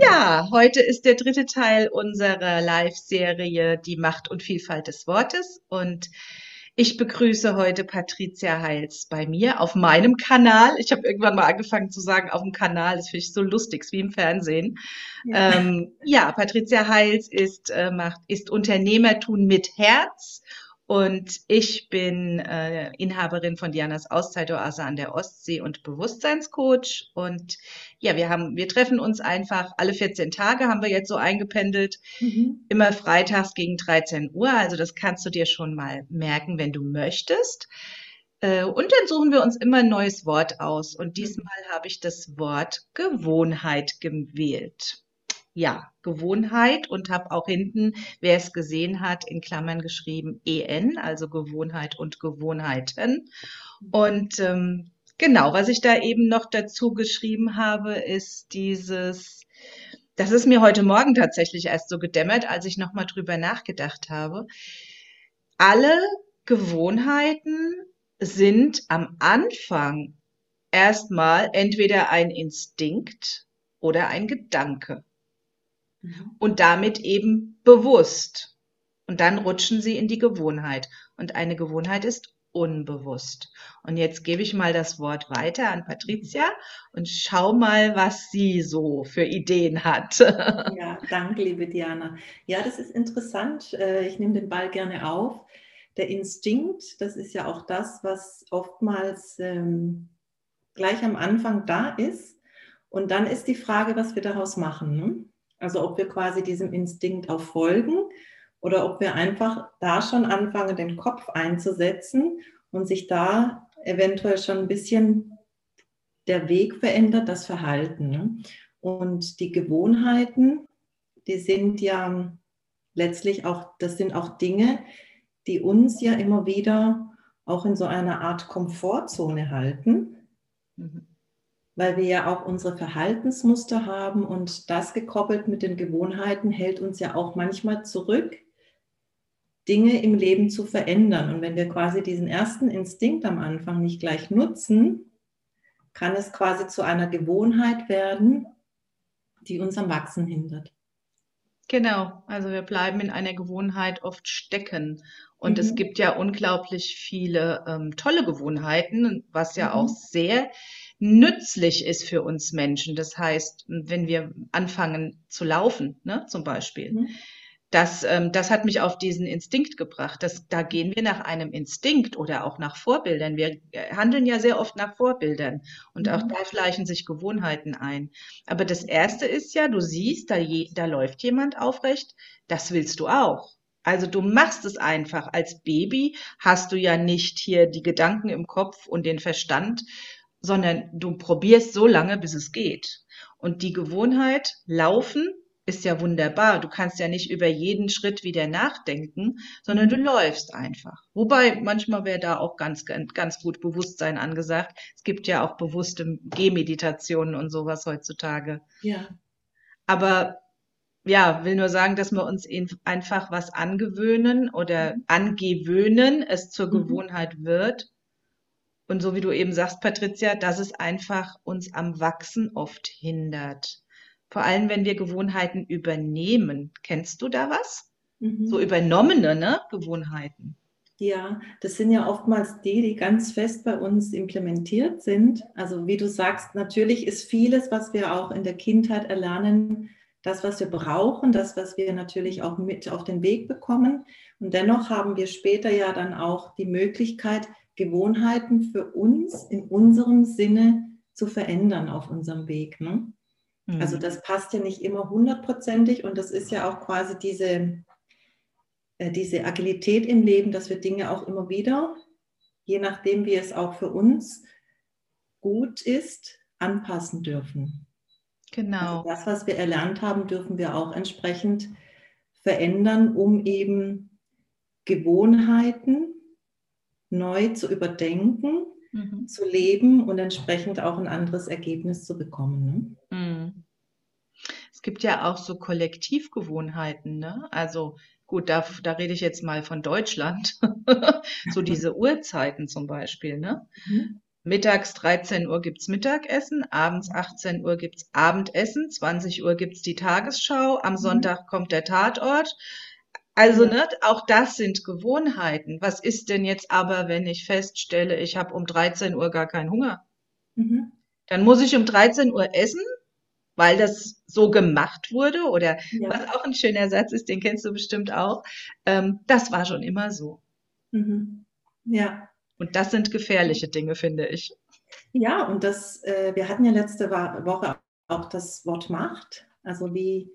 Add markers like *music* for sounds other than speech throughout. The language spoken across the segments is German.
Ja, *laughs* heute ist der dritte Teil unserer Live-Serie Die Macht und Vielfalt des Wortes und ich begrüße heute Patricia Heils bei mir auf meinem Kanal. Ich habe irgendwann mal angefangen zu sagen, auf dem Kanal. Das finde ich so lustig, wie im Fernsehen. Ja, ähm, ja Patricia Heils ist, äh, macht, ist Unternehmertun mit Herz und ich bin äh, Inhaberin von Dianas Auszeitoase an der Ostsee und Bewusstseinscoach. Und ja, wir haben, wir treffen uns einfach alle 14 Tage, haben wir jetzt so eingependelt, mhm. immer freitags gegen 13 Uhr. Also das kannst du dir schon mal merken, wenn du möchtest. Äh, und dann suchen wir uns immer ein neues Wort aus. Und diesmal habe ich das Wort Gewohnheit gewählt ja, Gewohnheit und habe auch hinten, wer es gesehen hat, in Klammern geschrieben EN, also Gewohnheit und Gewohnheiten. Und ähm, genau, was ich da eben noch dazu geschrieben habe, ist dieses, das ist mir heute Morgen tatsächlich erst so gedämmert, als ich nochmal drüber nachgedacht habe. Alle Gewohnheiten sind am Anfang erstmal entweder ein Instinkt oder ein Gedanke. Mhm. und damit eben bewusst. Und dann rutschen sie in die Gewohnheit. Und eine Gewohnheit ist unbewusst. Und jetzt gebe ich mal das Wort weiter an Patricia und schau mal, was sie so für Ideen hat. *laughs* Ja, danke, liebe Diana. Ja, das ist interessant. Äh, ich nehme den Ball gerne auf. Der Instinkt, das ist ja auch das, was oftmals ähm, gleich am Anfang da ist. Und dann ist die Frage, was wir daraus machen. Ne? Also ob wir quasi diesem Instinkt auch folgen oder ob wir einfach da schon anfangen, den Kopf einzusetzen und sich da eventuell schon ein bisschen der Weg verändert, das Verhalten. Ne? Und die Gewohnheiten, die sind ja letztlich auch, das sind auch Dinge, die uns ja immer wieder auch in so einer Art Komfortzone halten. Mhm weil wir ja auch unsere Verhaltensmuster haben und das gekoppelt mit den Gewohnheiten hält uns ja auch manchmal zurück, Dinge im Leben zu verändern. Und wenn wir quasi diesen ersten Instinkt am Anfang nicht gleich nutzen, kann es quasi zu einer Gewohnheit werden, die uns am Wachsen hindert. Genau, also wir bleiben in einer Gewohnheit oft stecken. Und mhm. es gibt ja unglaublich viele ähm, tolle Gewohnheiten, was ja mhm. auch sehr nützlich ist für uns Menschen. Das heißt, wenn wir anfangen zu laufen, ne, zum Beispiel, mhm. das, ähm, das hat mich auf diesen Instinkt gebracht. Das, da gehen wir nach einem Instinkt oder auch nach Vorbildern. Wir äh, handeln ja sehr oft nach Vorbildern und mhm. auch da schleichen sich Gewohnheiten ein. Aber das Erste ist ja, du siehst, da, je, da läuft jemand aufrecht, das willst du auch. Also du machst es einfach. Als Baby hast du ja nicht hier die Gedanken im Kopf und den Verstand, sondern du probierst so lange, bis es geht. Und die Gewohnheit, laufen, ist ja wunderbar. Du kannst ja nicht über jeden Schritt wieder nachdenken, sondern du läufst einfach. Wobei manchmal wäre da auch ganz, ganz gut Bewusstsein angesagt. Es gibt ja auch bewusste Gehmeditationen und sowas heutzutage. Ja. Aber ja, will nur sagen, dass wir uns einfach was angewöhnen oder mhm. angewöhnen, es zur mhm. Gewohnheit wird und so wie du eben sagst, Patricia, dass es einfach uns am Wachsen oft hindert. Vor allem, wenn wir Gewohnheiten übernehmen. Kennst du da was? Mhm. So übernommene ne? Gewohnheiten. Ja, das sind ja oftmals die, die ganz fest bei uns implementiert sind. Also wie du sagst, natürlich ist vieles, was wir auch in der Kindheit erlernen, das, was wir brauchen, das, was wir natürlich auch mit auf den Weg bekommen. Und dennoch haben wir später ja dann auch die Möglichkeit, Gewohnheiten für uns in unserem Sinne zu verändern auf unserem Weg. Ne? Mhm. Also das passt ja nicht immer hundertprozentig und das ist ja auch quasi diese, äh, diese Agilität im Leben, dass wir Dinge auch immer wieder, je nachdem wie es auch für uns gut ist, anpassen dürfen. Genau. Also das, was wir erlernt haben, dürfen wir auch entsprechend verändern, um eben Gewohnheiten neu zu überdenken, mhm. zu leben und entsprechend auch ein anderes Ergebnis zu bekommen. Ne? Mhm. Es gibt ja auch so Kollektivgewohnheiten, ne? Also gut, da, da rede ich jetzt mal von Deutschland, *laughs* so diese Uhrzeiten zum Beispiel, ne? Mhm. Mittags 13 Uhr gibt's Mittagessen, abends 18 Uhr gibt's Abendessen, 20 Uhr gibt's die Tagesschau, am Mhm. Sonntag kommt der Tatort. Also, Ja. ne, auch das sind Gewohnheiten. Was ist denn jetzt aber, wenn ich feststelle, ich habe um 13 Uhr gar keinen Hunger? Mhm. Dann muss ich um 13 Uhr essen, weil das so gemacht wurde. Oder Ja. was auch ein schöner Satz ist, den kennst du bestimmt auch. Ähm, das war schon immer so. Mhm. Ja. Und das sind gefährliche Dinge, finde ich. Ja, und das, äh, wir hatten ja letzte Woche auch das Wort Macht. Also wie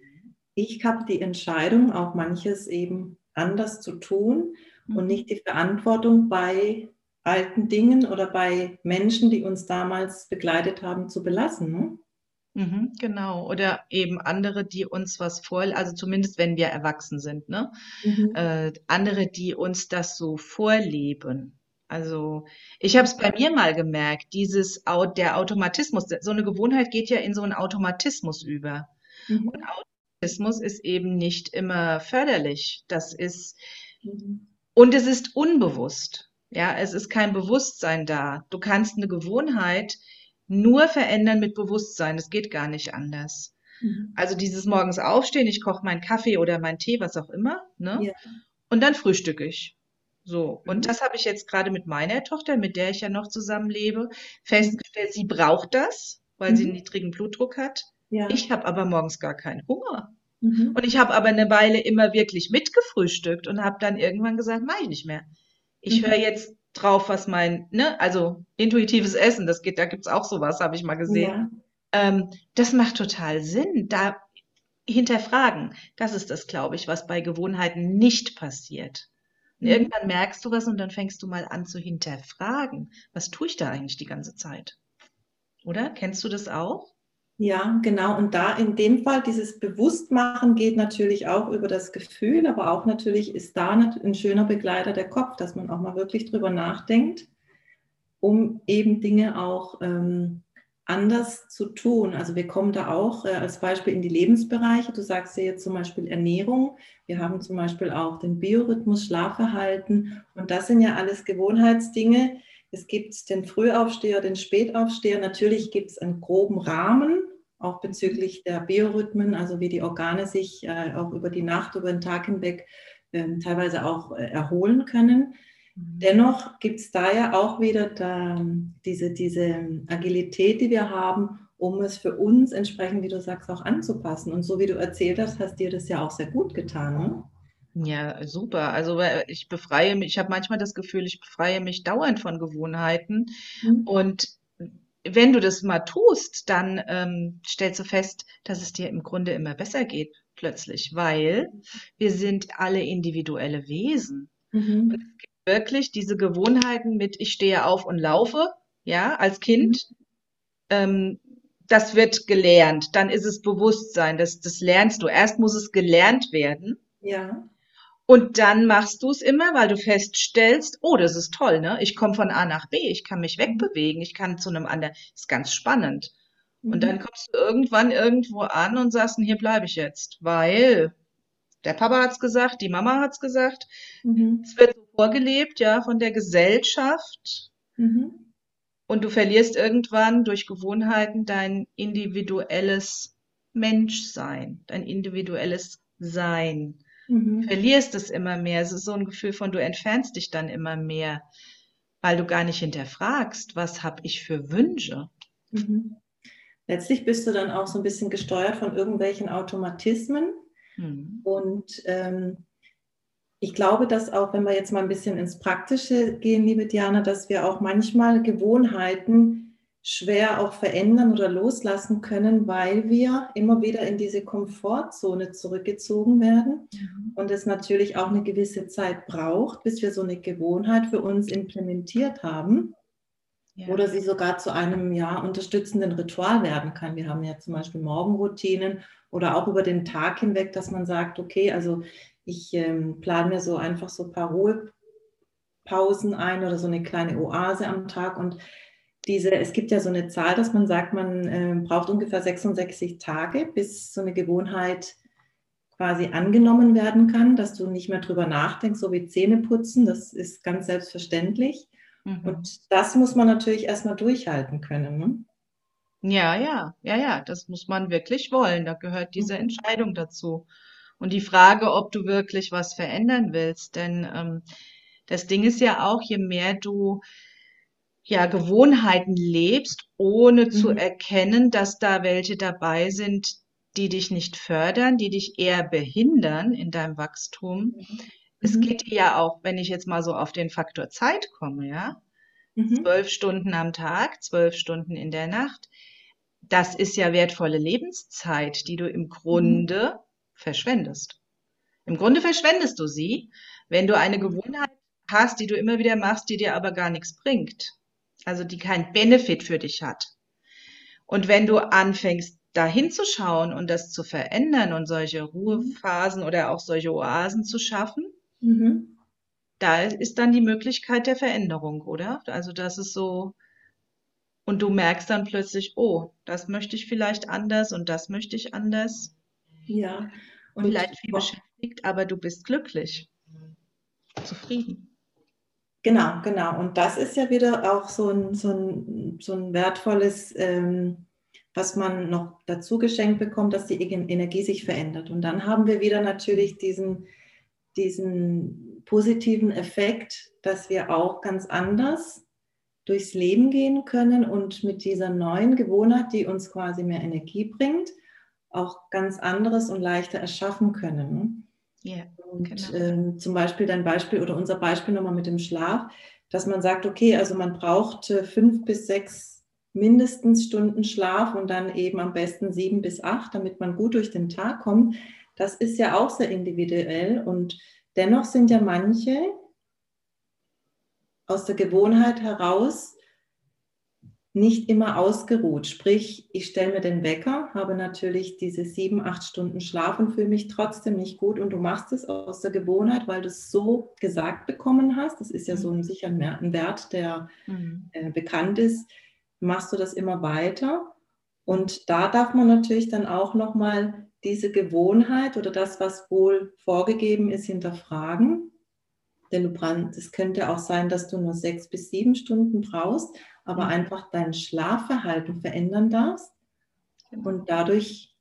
ich habe die Entscheidung, auch manches eben anders zu tun und nicht die Verantwortung bei alten Dingen oder bei Menschen, die uns damals begleitet haben, zu belassen. Ne? Mhm, genau. Oder eben andere, die uns was vor, also zumindest wenn wir erwachsen sind, ne? Mhm. Äh, andere, die uns das so vorleben. Also ich habe es bei mir mal gemerkt, dieses der Automatismus, so eine Gewohnheit geht ja in so einen Automatismus über. Mhm. Und Automatismus ist eben nicht immer förderlich. Das ist Mhm. und es ist unbewusst. Ja, es ist kein Bewusstsein da. Du kannst eine Gewohnheit nur verändern mit Bewusstsein. Es geht gar nicht anders. Mhm. Also dieses morgens aufstehen, ich koche meinen Kaffee oder meinen Tee, was auch immer, ne? Ja. Und dann frühstücke ich. So. Und Mhm. das habe ich jetzt gerade mit meiner Tochter, mit der ich ja noch zusammenlebe, festgestellt, sie braucht das, weil sie Mhm. einen niedrigen Blutdruck hat. Ja. Ich habe aber morgens gar keinen Hunger. Mhm. Und ich habe aber eine Weile immer wirklich mitgefrühstückt und habe dann irgendwann gesagt, mache ich nicht mehr. Ich Mhm. höre jetzt drauf, was mein, ne, also intuitives Essen, das geht, da gibt's auch sowas, habe ich mal gesehen. Ja. Ähm, das macht total Sinn. Da hinterfragen, das ist das, glaube ich, was bei Gewohnheiten nicht passiert. Und Mhm. irgendwann merkst du was und dann fängst du mal an zu hinterfragen. Was tue ich da eigentlich die ganze Zeit? Oder? Kennst du das auch? Ja, genau. Und da in dem Fall dieses Bewusstmachen geht natürlich auch über das Gefühl, aber auch natürlich ist da ein schöner Begleiter der Kopf, dass man auch mal wirklich drüber nachdenkt, um eben Dinge auch ähm, anders zu tun. Also wir kommen da auch äh, als Beispiel in die Lebensbereiche. Du sagst ja jetzt zum Beispiel Ernährung. Wir haben zum Beispiel auch den Biorhythmus, Schlafverhalten. Und das sind ja alles Gewohnheitsdinge. Es gibt den Frühaufsteher, den Spätaufsteher. Natürlich gibt es einen groben Rahmen, auch bezüglich der Biorhythmen, also wie die Organe sich äh, auch über die Nacht, über den Tag hinweg ähm, teilweise auch äh, erholen können. Dennoch gibt es da ja auch wieder da, diese, diese Agilität, die wir haben, um es für uns entsprechend, wie du sagst, auch anzupassen. Und so wie du erzählt hast, hast dir das ja auch sehr gut getan. Ne? Ja, super. Also ich befreie mich, ich habe manchmal das Gefühl, ich befreie mich dauernd von Gewohnheiten. Mhm. Und wenn du das mal tust, dann ähm, stellst du fest, dass es dir im Grunde immer besser geht, plötzlich, weil wir sind alle individuelle Wesen. Mhm. Wirklich diese Gewohnheiten mit, ich stehe auf und laufe, ja, als Kind, ähm, das wird gelernt. Dann ist es Bewusstsein, das, das lernst du. Erst muss es gelernt werden. Ja. Und dann machst du es immer, weil du feststellst, oh, das ist toll, ne? Ich komme von A nach B, ich kann mich wegbewegen, ich kann zu einem anderen. ist ganz spannend. Und Mhm. dann kommst du irgendwann irgendwo an und sagst, hier bleibe ich jetzt, weil der Papa hat's gesagt, die Mama hat's gesagt, Mhm. es wird so vorgelebt, ja, von der Gesellschaft. Mhm. Und du verlierst irgendwann durch Gewohnheiten dein individuelles Menschsein, dein individuelles Sein. Du Mhm. verlierst es immer mehr. Es ist so ein Gefühl von, du entfernst dich dann immer mehr, weil du gar nicht hinterfragst, was habe ich für Wünsche. Mhm. Letztlich bist du dann auch so ein bisschen gesteuert von irgendwelchen Automatismen. Hm. Und ähm, ich glaube, dass auch, wenn wir jetzt mal ein bisschen ins Praktische gehen, liebe Diana, dass wir auch manchmal Gewohnheiten schwer auch verändern oder loslassen können, weil wir immer wieder in diese Komfortzone zurückgezogen werden und es natürlich auch eine gewisse Zeit braucht, bis wir so eine Gewohnheit für uns implementiert haben Ja. oder sie sogar zu einem ja, unterstützenden Ritual werden kann. Wir haben ja zum Beispiel Morgenroutinen oder auch über den Tag hinweg, dass man sagt, okay, also ich ähm, plane mir so einfach so ein paar Ruhepausen ein oder so eine kleine Oase am Tag und diese, es gibt ja so eine Zahl, dass man sagt, man äh, braucht ungefähr 66 Tage, bis so eine Gewohnheit quasi angenommen werden kann, dass du nicht mehr drüber nachdenkst, so wie Zähne putzen, das ist ganz selbstverständlich. Mhm. Und das muss man natürlich erstmal durchhalten können. Ne? Ja, ja, ja, ja, das muss man wirklich wollen. Da gehört diese mhm. Entscheidung dazu. Und die Frage, ob du wirklich was verändern willst. Denn ähm, das Ding ist ja auch, je mehr du ja Gewohnheiten lebst, ohne mhm. zu erkennen, dass da welche dabei sind, die dich nicht fördern, die dich eher behindern in deinem Wachstum. Mhm. Es geht ja auch, wenn ich jetzt mal so auf den Faktor Zeit komme, ja, mhm. zwölf Stunden am Tag, zwölf Stunden in der Nacht. Das ist ja wertvolle Lebenszeit, die du im Grunde mhm. verschwendest. Im Grunde verschwendest du sie, wenn du eine Gewohnheit hast, die du immer wieder machst, die dir aber gar nichts bringt. Also die keinen Benefit für dich hat. Und wenn du anfängst, da hinzuschauen und das zu verändern und solche Ruhephasen oder auch solche Oasen zu schaffen, mhm. da ist dann die Möglichkeit der Veränderung, oder? Also das ist so, und du merkst dann plötzlich, oh, das möchte ich vielleicht anders und das möchte ich anders. Ja. Und vielleicht viel beschäftigt, aber du bist glücklich, zufrieden. Genau, genau. Und das ist ja wieder auch so ein, so ein, so ein wertvolles, ähm, was man noch dazu geschenkt bekommt, dass die Energie sich verändert. Und dann haben wir wieder natürlich diesen, diesen positiven Effekt, dass wir auch ganz anders durchs Leben gehen können und mit dieser neuen Gewohnheit, die uns quasi mehr Energie bringt, auch ganz anderes und leichter erschaffen können. Yeah, und genau. ähm, zum Beispiel dein Beispiel oder unser Beispiel nochmal mit dem Schlaf, dass man sagt, okay, also man braucht äh, fünf bis sechs mindestens Stunden Schlaf und dann eben am besten sieben bis acht, damit man gut durch den Tag kommt. Das ist ja auch sehr individuell und dennoch sind ja manche aus der Gewohnheit heraus nicht immer ausgeruht. Sprich, ich stelle mir den Wecker, habe natürlich diese sieben, acht Stunden Schlaf und fühle mich trotzdem nicht gut. Und du machst es aus der Gewohnheit, weil du es so gesagt bekommen hast. Das ist ja so ein sicher ein Wert, der mhm. äh, bekannt ist. Machst du das immer weiter? Und da darf man natürlich dann auch nochmal diese Gewohnheit oder das, was wohl vorgegeben ist, hinterfragen. Denn du brand, es könnte auch sein, dass du nur sechs bis sieben Stunden brauchst aber mhm. einfach dein Schlafverhalten verändern darfst genau. und dadurch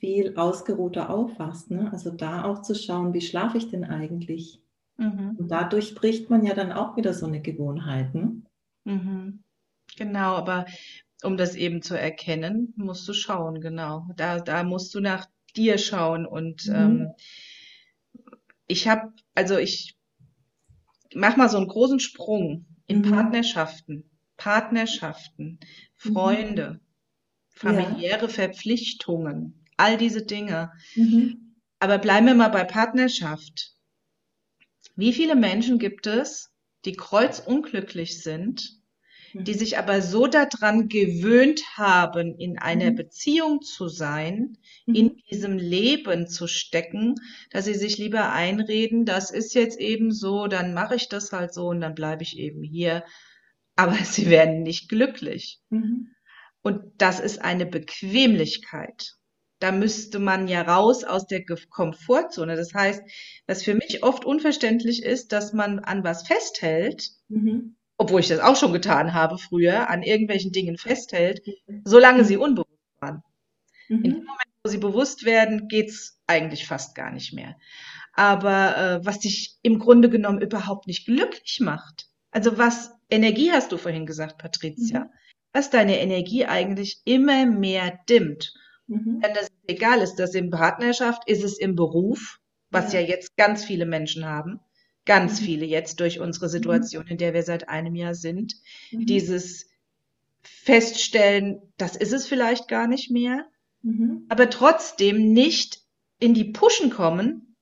viel ausgeruhter aufwachst. Ne? Also da auch zu schauen, wie schlafe ich denn eigentlich? Mhm. Und dadurch bricht man ja dann auch wieder so eine Gewohnheit. Ne? Mhm. Genau, aber um das eben zu erkennen, musst du schauen, genau. Da, da musst du nach dir schauen. Und mhm. ähm, ich habe, also ich mach mal so einen großen Sprung in mhm. Partnerschaften. Partnerschaften, mhm. Freunde, mhm. familiäre ja. Verpflichtungen, all diese Dinge. Mhm. Aber bleiben wir mal bei Partnerschaft. Wie viele Menschen gibt es, die kreuzunglücklich sind, die mhm. sich aber so daran gewöhnt haben, in einer mhm. Beziehung zu sein, in diesem Leben zu stecken, dass sie sich lieber einreden, das ist jetzt eben so, dann mache ich das halt so und dann bleibe ich eben hier aber sie werden nicht glücklich. Mhm. Und das ist eine Bequemlichkeit. Da müsste man ja raus aus der Komfortzone. Das heißt, was für mich oft unverständlich ist, dass man an was festhält, mhm. obwohl ich das auch schon getan habe früher, an irgendwelchen Dingen festhält, solange sie unbewusst waren. Mhm. In dem Moment, wo sie bewusst werden, geht's eigentlich fast gar nicht mehr. Aber äh, was dich im Grunde genommen überhaupt nicht glücklich macht. Also was Energie hast du vorhin gesagt, Patricia. Mhm. Was deine Energie eigentlich immer mehr dimmt. Mhm. Wenn das egal ist, das in Partnerschaft, ist es im Beruf, was ja, ja jetzt ganz viele Menschen haben. Ganz mhm. viele jetzt durch unsere Situation, in der wir seit einem Jahr sind. Mhm. Dieses Feststellen, das ist es vielleicht gar nicht mehr, mhm. aber trotzdem nicht in die Pushen kommen,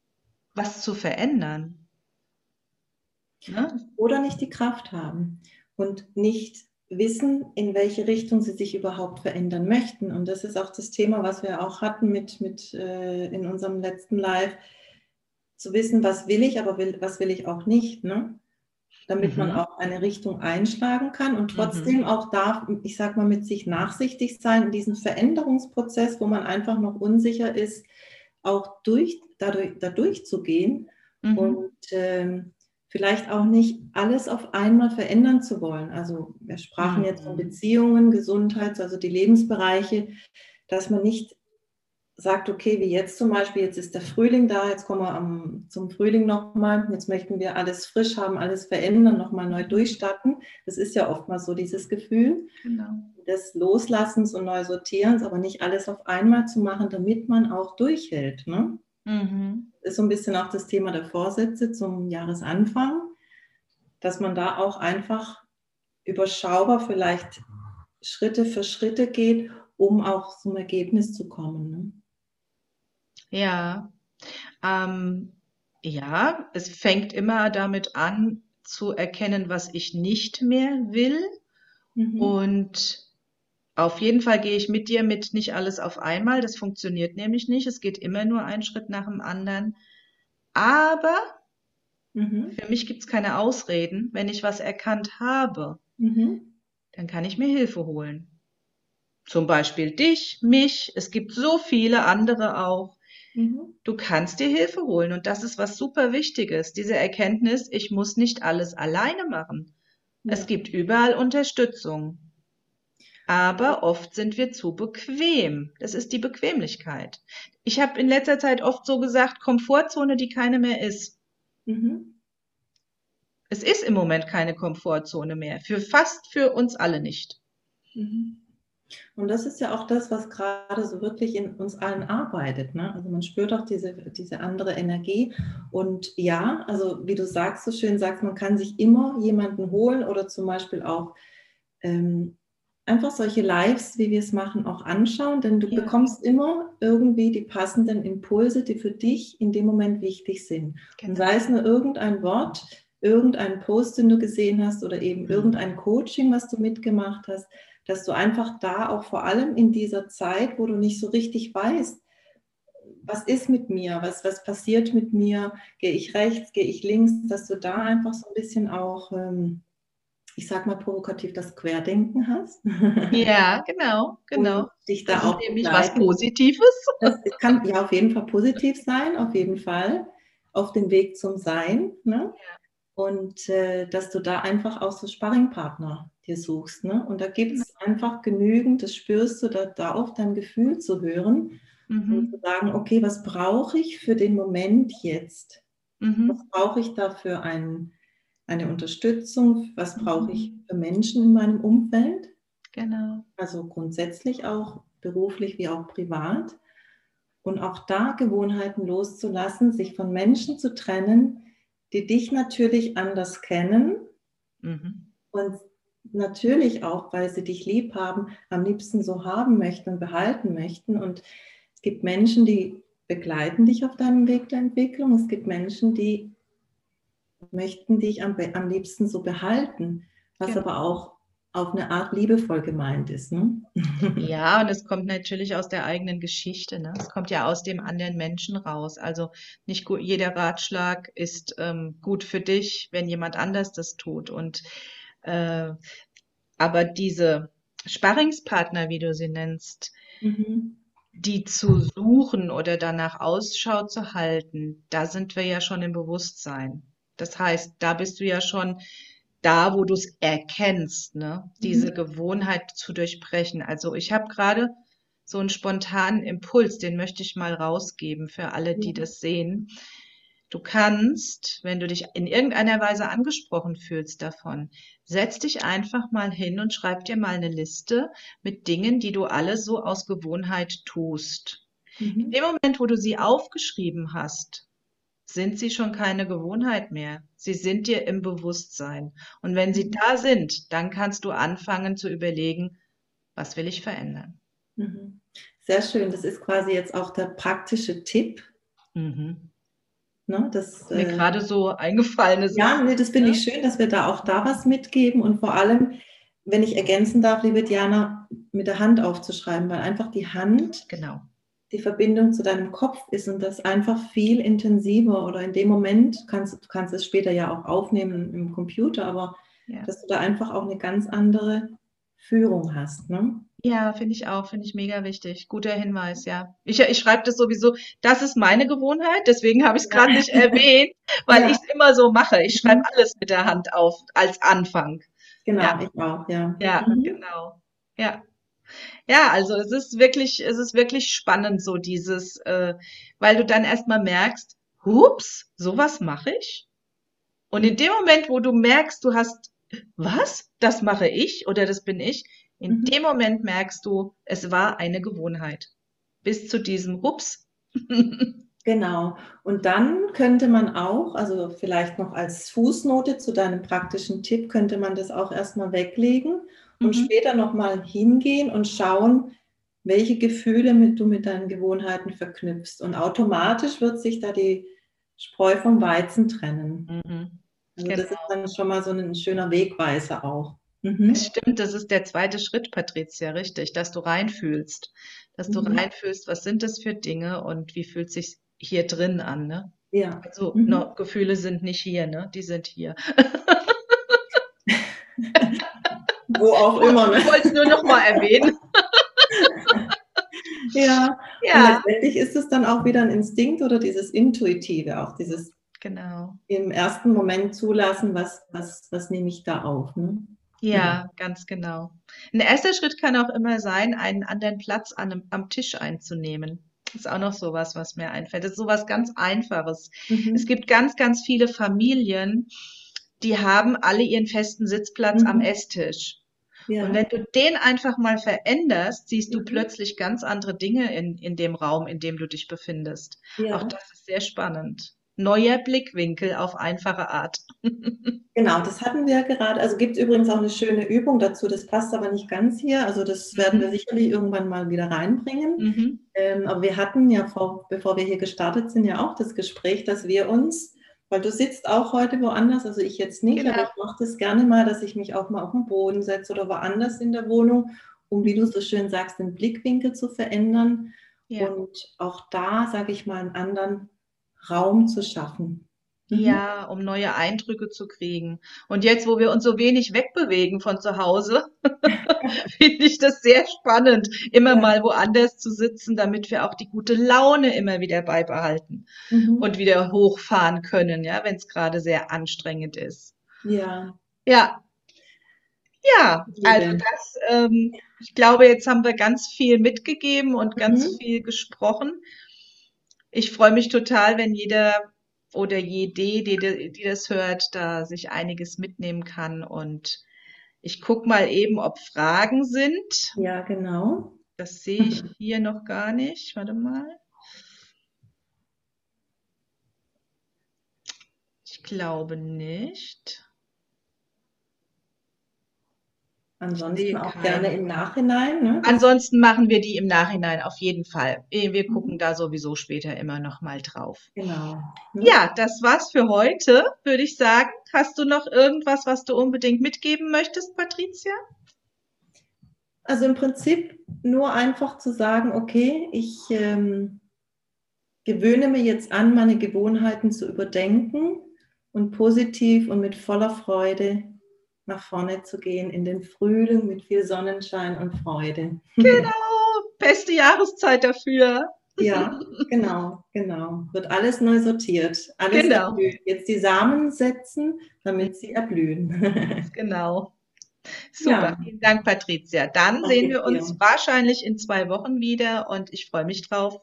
was zu verändern. Ne? Oder nicht die Kraft haben und nicht wissen, in welche Richtung sie sich überhaupt verändern möchten. Und das ist auch das Thema, was wir auch hatten mit, mit äh, in unserem letzten Live, zu wissen, was will ich, aber will, was will ich auch nicht. Ne? Damit mhm. man auch eine Richtung einschlagen kann und trotzdem mhm. auch darf, ich sag mal, mit sich nachsichtig sein in diesem Veränderungsprozess, wo man einfach noch unsicher ist, auch durch, dadurch, dadurch zu gehen mhm. und ähm, vielleicht auch nicht alles auf einmal verändern zu wollen. Also wir sprachen mhm. jetzt von Beziehungen, Gesundheit, also die Lebensbereiche, dass man nicht sagt, okay, wie jetzt zum Beispiel, jetzt ist der Frühling da, jetzt kommen wir am, zum Frühling nochmal, jetzt möchten wir alles frisch haben, alles verändern, nochmal neu durchstarten. Das ist ja oftmals so dieses Gefühl genau. des Loslassens und Neusortierens, aber nicht alles auf einmal zu machen, damit man auch durchhält. Ne? Mhm. Ist so ein bisschen auch das Thema der Vorsätze zum Jahresanfang, dass man da auch einfach überschaubar vielleicht Schritte für Schritte geht, um auch zum Ergebnis zu kommen. Ne? Ja, ähm, ja, es fängt immer damit an, zu erkennen, was ich nicht mehr will. Mhm. Und auf jeden Fall gehe ich mit dir mit nicht alles auf einmal. Das funktioniert nämlich nicht. Es geht immer nur ein Schritt nach dem anderen. Aber mhm. für mich gibt es keine Ausreden. Wenn ich was erkannt habe, mhm. dann kann ich mir Hilfe holen. Zum Beispiel dich, mich. Es gibt so viele andere auch, Mhm. Du kannst dir Hilfe holen und das ist was super Wichtiges. Diese Erkenntnis, ich muss nicht alles alleine machen. Ja. Es gibt überall Unterstützung. Aber oft sind wir zu bequem. Das ist die Bequemlichkeit. Ich habe in letzter Zeit oft so gesagt, Komfortzone, die keine mehr ist. Mhm. Es ist im Moment keine Komfortzone mehr. Für fast für uns alle nicht. Mhm. Und das ist ja auch das, was gerade so wirklich in uns allen arbeitet. Ne? Also man spürt auch diese, diese andere Energie. Und ja, also wie du sagst, so schön sagst, man kann sich immer jemanden holen oder zum Beispiel auch ähm, einfach solche Lives, wie wir es machen, auch anschauen, denn du ja. bekommst immer irgendwie die passenden Impulse, die für dich in dem Moment wichtig sind. Genau. Und sei es nur irgendein Wort, irgendein Post, den du gesehen hast oder eben mhm. irgendein Coaching, was du mitgemacht hast dass du einfach da auch vor allem in dieser Zeit, wo du nicht so richtig weißt, was ist mit mir, was, was passiert mit mir, gehe ich rechts, gehe ich links, dass du da einfach so ein bisschen auch, ähm, ich sag mal provokativ, das Querdenken hast. Ja, *laughs* genau, genau. Und dich da das auch ist nämlich was Positives. *laughs* Das kann ja auf jeden Fall positiv sein, auf jeden Fall. Auf dem Weg zum Sein. Ne? Ja. Und äh, dass du da einfach auch so Sparringpartner dir suchst. Ne? Und da gibt es einfach genügend, das spürst du, da, da auf dein Gefühl zu hören mhm. und zu sagen, okay, was brauche ich für den Moment jetzt? Mhm. Was brauche ich da für ein, eine Unterstützung? Was brauche ich mhm. für Menschen in meinem Umfeld? Genau. Also grundsätzlich auch beruflich wie auch privat. Und auch da Gewohnheiten loszulassen, sich von Menschen zu trennen, die dich natürlich anders kennen mhm. und natürlich auch, weil sie dich lieb haben, am liebsten so haben möchten und behalten möchten. Und es gibt Menschen, die begleiten dich auf deinem Weg der Entwicklung. Es gibt Menschen, die möchten dich am, am liebsten so behalten, was ja. aber auch auf eine Art liebevoll gemeint ist. Ne? *laughs* Ja, und es kommt natürlich aus der eigenen Geschichte. Ne? Es kommt ja aus dem anderen Menschen raus. Also nicht gut, jeder Ratschlag ist ähm, gut für dich, wenn jemand anders das tut. Und äh, aber diese Sparringspartner, wie du sie nennst, mhm. die zu suchen oder danach Ausschau zu halten, da sind wir ja schon im Bewusstsein. Das heißt, da bist du ja schon da, wo du es erkennst, ne? diese mhm. Gewohnheit zu durchbrechen. Also ich habe gerade so einen spontanen Impuls, den möchte ich mal rausgeben für alle, die das sehen. Du kannst, wenn du dich in irgendeiner Weise angesprochen fühlst davon, setz dich einfach mal hin und schreib dir mal eine Liste mit Dingen, die du alle so aus Gewohnheit tust. Mhm. In dem Moment, wo du sie aufgeschrieben hast, sind sie schon keine Gewohnheit mehr. Sie sind dir im Bewusstsein. Und wenn sie mhm. da sind, dann kannst du anfangen zu überlegen, was will ich verändern. Mhm. Sehr schön. Das ist quasi jetzt auch der praktische Tipp. Mhm. Ne, das, Mir äh, gerade so eingefallen ist. Ja, nee, das finde ja. ich schön, dass wir da auch da was mitgeben und vor allem, wenn ich ergänzen darf, liebe Diana, mit der Hand aufzuschreiben, weil einfach die Hand genau. Die Verbindung zu deinem Kopf ist und das einfach viel intensiver oder in dem Moment, kannst, du kannst es später ja auch aufnehmen im Computer, aber ja. dass du da einfach auch eine ganz andere Führung hast. Ne? Ja, finde ich auch, finde ich mega wichtig. Guter Hinweis, ja. Ich, ich schreibe das sowieso, das ist meine Gewohnheit, deswegen habe ich es gerade nicht erwähnt, weil Ja. ich es immer so mache. Ich schreibe Mhm. alles mit der Hand auf als Anfang. Genau, Ja, ich auch, ja. ja, Mhm. genau. Ja. Ja, also es ist wirklich, es ist wirklich spannend, so dieses, äh, weil du dann erstmal merkst, hups, sowas mache ich. Und in dem Moment, wo du merkst, du hast, was? Das mache ich oder das bin ich, in Mhm. dem Moment merkst du, es war eine Gewohnheit. Bis zu diesem Hups. *laughs* Genau. Und dann könnte man auch, also vielleicht noch als Fußnote zu deinem praktischen Tipp, könnte man das auch erstmal weglegen und Mhm. später nochmal hingehen und schauen, welche Gefühle mit, du mit deinen Gewohnheiten verknüpfst. Und automatisch wird sich da die Spreu vom Weizen trennen. Mhm. Also das ist Genau. dann schon mal so ein schöner Wegweiser auch. Mhm. Das stimmt, das ist der zweite Schritt, Patricia, richtig, dass du reinfühlst. Dass du Mhm. reinfühlst, was sind das für Dinge und wie fühlt sich hier drin an, ne? Ja. Also, Mhm. no, Gefühle sind nicht hier, ne? Die sind hier. *laughs* Wo auch immer. Ne? Ich wollte es nur noch mal erwähnen. *laughs* Ja. Und Ja, letztendlich ist es dann auch wieder ein Instinkt oder dieses Intuitive, auch dieses genau. im ersten Moment zulassen, was, was, was nehme ich da auf. Ne? Ja, ganz genau. Ein erster Schritt kann auch immer sein, einen anderen Platz an am Tisch einzunehmen. Das ist auch noch sowas, was mir einfällt. Das ist sowas ganz Einfaches. Mhm. Es gibt ganz, ganz viele Familien, die haben alle ihren festen Sitzplatz am Mhm. Esstisch. Ja. Und wenn du den einfach mal veränderst, siehst du Mhm. plötzlich ganz andere Dinge in, in dem Raum, in dem du dich befindest. Auch ja. das ist sehr spannend. Neuer Blickwinkel auf einfache Art. *laughs* Genau, das hatten wir gerade. Also gibt es übrigens auch eine schöne Übung dazu, das passt aber nicht ganz hier. Also das werden wir Mhm. sicherlich irgendwann mal wieder reinbringen. Mhm. Ähm, aber wir hatten ja, vor, bevor wir hier gestartet sind, ja auch das Gespräch, dass wir uns, weil du sitzt auch heute woanders, also ich jetzt nicht, Genau. aber ich mache das gerne mal, dass ich mich auch mal auf den Boden setze oder woanders in der Wohnung, um, wie du so schön sagst, den Blickwinkel zu verändern Ja. und auch da, sage ich mal, einen anderen Raum zu schaffen. Mhm. Ja, um neue Eindrücke zu kriegen. Und jetzt, wo wir uns so wenig wegbewegen von zu Hause, *laughs* finde ich das sehr spannend, immer Ja. mal woanders zu sitzen, damit wir auch die gute Laune immer wieder beibehalten Mhm. und wieder hochfahren können, ja, wenn es gerade sehr anstrengend ist. Ja, Ja, ja, also das, ähm, ich glaube, jetzt haben wir ganz viel mitgegeben und ganz Mhm. viel gesprochen. Ich freue mich total, wenn jeder oder jede, die, die das hört, da sich einiges mitnehmen kann. Und ich gucke mal eben, ob Fragen sind. ja, genau. Das sehe ich *laughs* hier noch gar nicht. Warte mal. Ich glaube nicht. Ansonsten auch keine. gerne im Nachhinein. Ne? Ansonsten machen wir die im Nachhinein auf jeden Fall. Eh, Wir Mhm. gucken da sowieso später immer noch mal drauf. Genau. Ne? Ja, das war's für heute, würde ich sagen. Hast du noch irgendwas, was du unbedingt mitgeben möchtest, Patricia? Also im Prinzip nur einfach zu sagen, okay, ich ähm, gewöhne mir jetzt an, meine Gewohnheiten zu überdenken und positiv und mit voller Freude nach vorne zu gehen in den Frühling mit viel Sonnenschein und Freude. Genau, beste Jahreszeit dafür. Ja, genau, genau. Wird alles neu sortiert. Alles Genau. erblüht. Jetzt die Samen setzen, damit sie erblühen. *laughs* Genau. Super, Ja. vielen Dank, Patricia. Dann Danke sehen wir uns dir. wahrscheinlich in zwei Wochen wieder und ich freue mich drauf.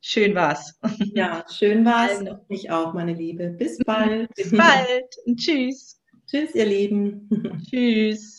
Schön war's. ja, schön war's. Also. Ich auch, meine Liebe. Bis *laughs* bald. Bis bald und tschüss. Tschüss, ihr Lieben. *laughs* Tschüss.